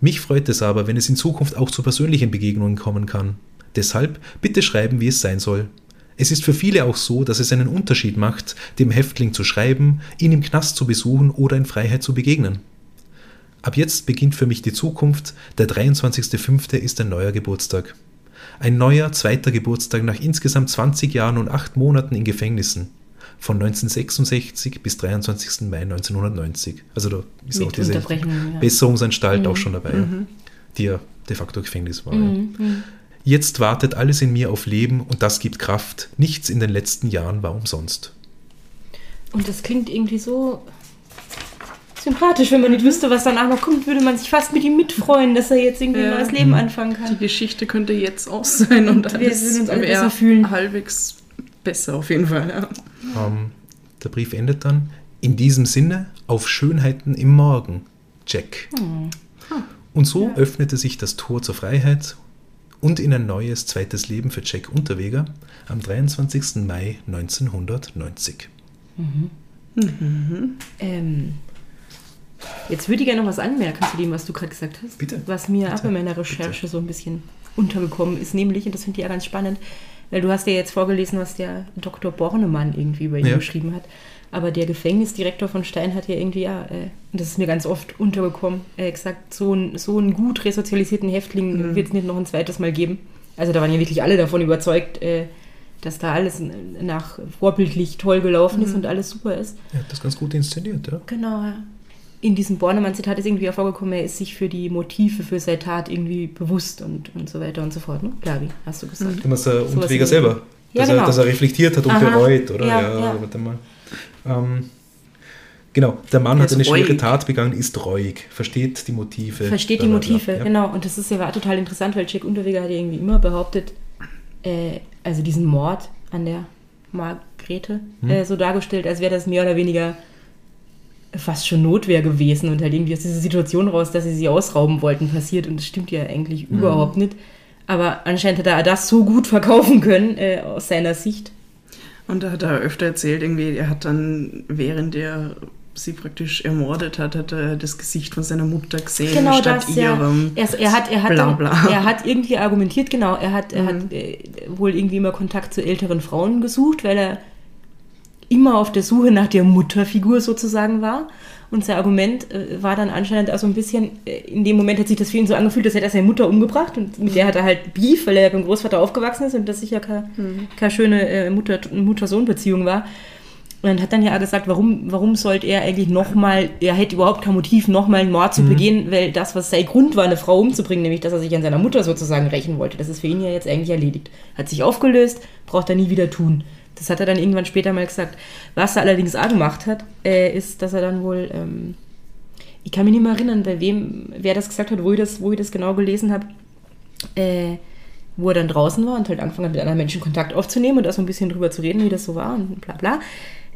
Mich freut es aber, wenn es in Zukunft auch zu persönlichen Begegnungen kommen kann. Deshalb bitte schreiben, wie es sein soll. Es ist für viele auch so, dass es einen Unterschied macht, dem Häftling zu schreiben, ihn im Knast zu besuchen oder in Freiheit zu begegnen. Ab jetzt beginnt für mich die Zukunft. Der 23.05. ist ein neuer Geburtstag. Ein neuer zweiter Geburtstag nach insgesamt 20 Jahren und 8 Monaten in Gefängnissen. Von 1966 bis 23. Mai 1990. Also da ist Mit auch diese Unterbrechungen, ja. Besserungsanstalt auch schon dabei, die ja de facto Gefängnis war. ja. Jetzt wartet alles in mir auf Leben und das gibt Kraft. Nichts in den letzten Jahren war umsonst. Und das klingt irgendwie so sympathisch, wenn man nicht wüsste, was danach noch kommt, würde man sich fast mit ihm mitfreuen, dass er jetzt irgendwie ein Ja. neues Leben anfangen Die kann. Geschichte könnte jetzt aus sein und, Und wir alles würden uns alle besser fühlen. halbwegs besser auf jeden Fall. Ja. Ähm, der Brief endet dann. In diesem Sinne, auf Schönheiten im Morgen. Jack. Und so öffnete sich das Tor zur Freiheit und in ein neues zweites Leben für Jack Unterweger am 23. Mai 1990. Ähm, jetzt würde ich gerne noch was anmerken zu dem, was du gerade gesagt hast. Bitte. Was mir Bitte. auch in meiner Recherche so ein bisschen untergekommen ist, nämlich, und das finde ich ja ganz spannend, weil du hast ja jetzt vorgelesen, was der Dr. Bornemann irgendwie über ihn Ja. geschrieben hat. Aber der Gefängnisdirektor von Stein hat ja irgendwie, ja, äh, und das ist mir ganz oft untergekommen, äh, gesagt, so, ein, so einen gut resozialisierten Häftling wird es nicht noch ein zweites Mal geben. Also da waren ja wirklich alle davon überzeugt, äh, dass da alles nach vorbildlich toll gelaufen ist und alles super ist. Er hat das ganz gut inszeniert, ja. Genau, ja. In diesem Bornemann-Zitat ist irgendwie hervorgekommen, er ist sich für die Motive für seine Tat irgendwie bewusst und, und so weiter und so fort. Ne? Glavi, hast du gesagt. Du meinst der Sowas Unterweger selber. Ja, dass, genau. er, dass er reflektiert hat und Aha. bereut, oder? Ja, Ja, ja. warte mal. Ähm, genau, der Mann Er hat eine schwere reuig. Tat begangen, ist reuig, versteht die Motive. Versteht die. Motive, Ja. genau. Und das ist ja war total interessant, weil Jack Unterweger hat ja irgendwie immer behauptet, äh, also diesen Mord an der Margrethe Hm. äh, so dargestellt, als wäre das mehr oder weniger fast schon Notwehr gewesen und halt irgendwie aus dieser Situation raus, dass sie sie ausrauben wollten, passiert. Und das stimmt ja eigentlich Hm. überhaupt nicht. Aber anscheinend hat er das so gut verkaufen können, äh, aus seiner Sicht. Und da hat er öfter erzählt, irgendwie, er hat dann, während er sie praktisch ermordet hat, hat er das Gesicht von seiner Mutter gesehen, Genau statt das, ja. ihrem. Er, er, hat, er, hat bla, dann, bla. er hat irgendwie argumentiert, genau, er hat, er Mhm. hat äh, wohl irgendwie immer Kontakt zu älteren Frauen gesucht, weil er immer auf der Suche nach der Mutterfigur sozusagen war. Und sein Argument äh, war dann anscheinend auch so ein bisschen, äh, in dem Moment hat sich das für ihn so angefühlt, als hätte er seine Mutter umgebracht und mit der hat er halt Beef, weil er ja beim Großvater aufgewachsen ist und das sicher keine, keine schöne äh, Mutter- Mutter-Sohn-Beziehung war. Und hat dann ja auch gesagt, warum, warum sollte er eigentlich nochmal, er hätte überhaupt kein Motiv, nochmal einen Mord zu begehen, weil das, was sein Grund war, eine Frau umzubringen, nämlich dass er sich an seiner Mutter sozusagen rächen wollte, das ist für ihn ja jetzt eigentlich erledigt. Hat sich aufgelöst, braucht er nie wieder tun. Das hat er dann irgendwann später mal gesagt. Was er allerdings auch gemacht hat, äh, ist, dass er dann wohl, ähm, ich kann mich nicht mehr erinnern, bei wem, wer das gesagt hat, wo ich das, wo ich das genau gelesen habe, äh, wo er dann draußen war und halt angefangen hat, mit anderen Menschen Kontakt aufzunehmen und da so ein bisschen drüber zu reden, wie das so war und bla bla.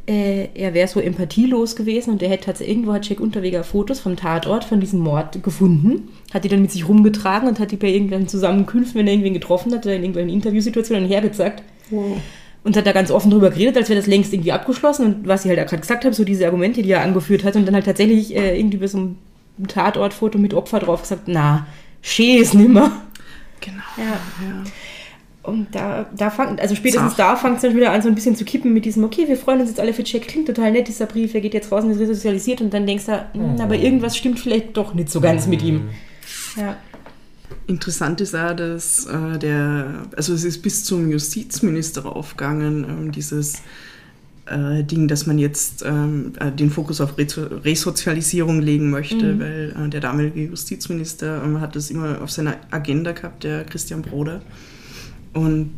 Äh, er wäre so empathielos gewesen und er hätte tatsächlich irgendwo hat Jack Unterweger Fotos vom Tatort von diesem Mord gefunden, hat die dann mit sich rumgetragen und hat die bei irgendwelchen Zusammenkünften, wenn er irgendwen getroffen hat, oder in irgendwelchen Interviewsituationen hergezeigt Wow. Und hat da ganz offen drüber geredet, als wäre das längst irgendwie abgeschlossen und was ich halt auch gerade gesagt habe, so diese Argumente, die er angeführt hat und dann halt tatsächlich äh, irgendwie so einem Tatortfoto mit Opfer drauf gesagt, na, schee ist nimmer. Genau. Ja. Ja. Und da, da fangt, also spätestens Zart. da fängt es dann wieder an, so ein bisschen zu kippen mit diesem, okay, wir freuen uns jetzt alle für Jack, klingt total nett, dieser Brief, er geht jetzt raus und ist resozialisiert und dann denkst du, hm, aber irgendwas stimmt vielleicht doch nicht so ganz mit ihm. Ja. Interessant ist auch, dass äh, der, also es ist bis zum Justizminister aufgegangen, ähm, dieses äh, Ding, dass man jetzt ähm, äh, den Fokus auf Reso Resozialisierung legen möchte, weil äh, der damalige Justizminister ähm, hat das immer auf seiner Agenda gehabt, der Christian Broder. Und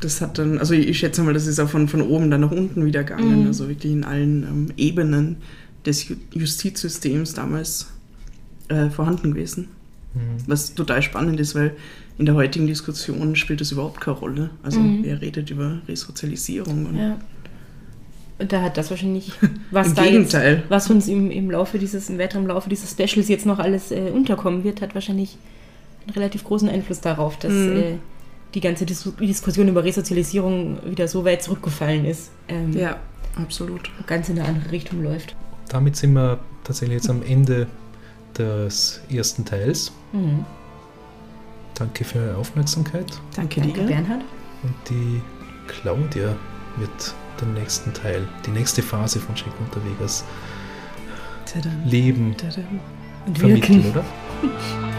das hat dann, also ich schätze mal, das ist auch von, von oben dann nach unten wieder gegangen, also wirklich in allen ähm, Ebenen des Ju Justizsystems damals äh, vorhanden gewesen. Was total spannend ist, weil in der heutigen Diskussion spielt das überhaupt keine Rolle. Also wer redet über Resozialisierung? Und ja. Und da hat das wahrscheinlich, was Im da Gegenteil. jetzt, was uns im, im Laufe dieses, im weiteren Laufe dieses Specials jetzt noch alles äh, unterkommen wird, hat wahrscheinlich einen relativ großen Einfluss darauf, dass Mhm. äh, die ganze Dis Diskussion über Resozialisierung wieder so weit zurückgefallen ist. Ähm, Ja, absolut. ganz in eine andere Richtung läuft. Damit sind wir tatsächlich jetzt am Ende des ersten Teils. Mhm. Danke für eure Aufmerksamkeit Danke, Danke, dir. Bernhard. und die Claudia wird den nächsten Teil, die nächste Phase von Jack Unterwegers Tadam. Leben Tadam. Und vermitteln, wirken. oder?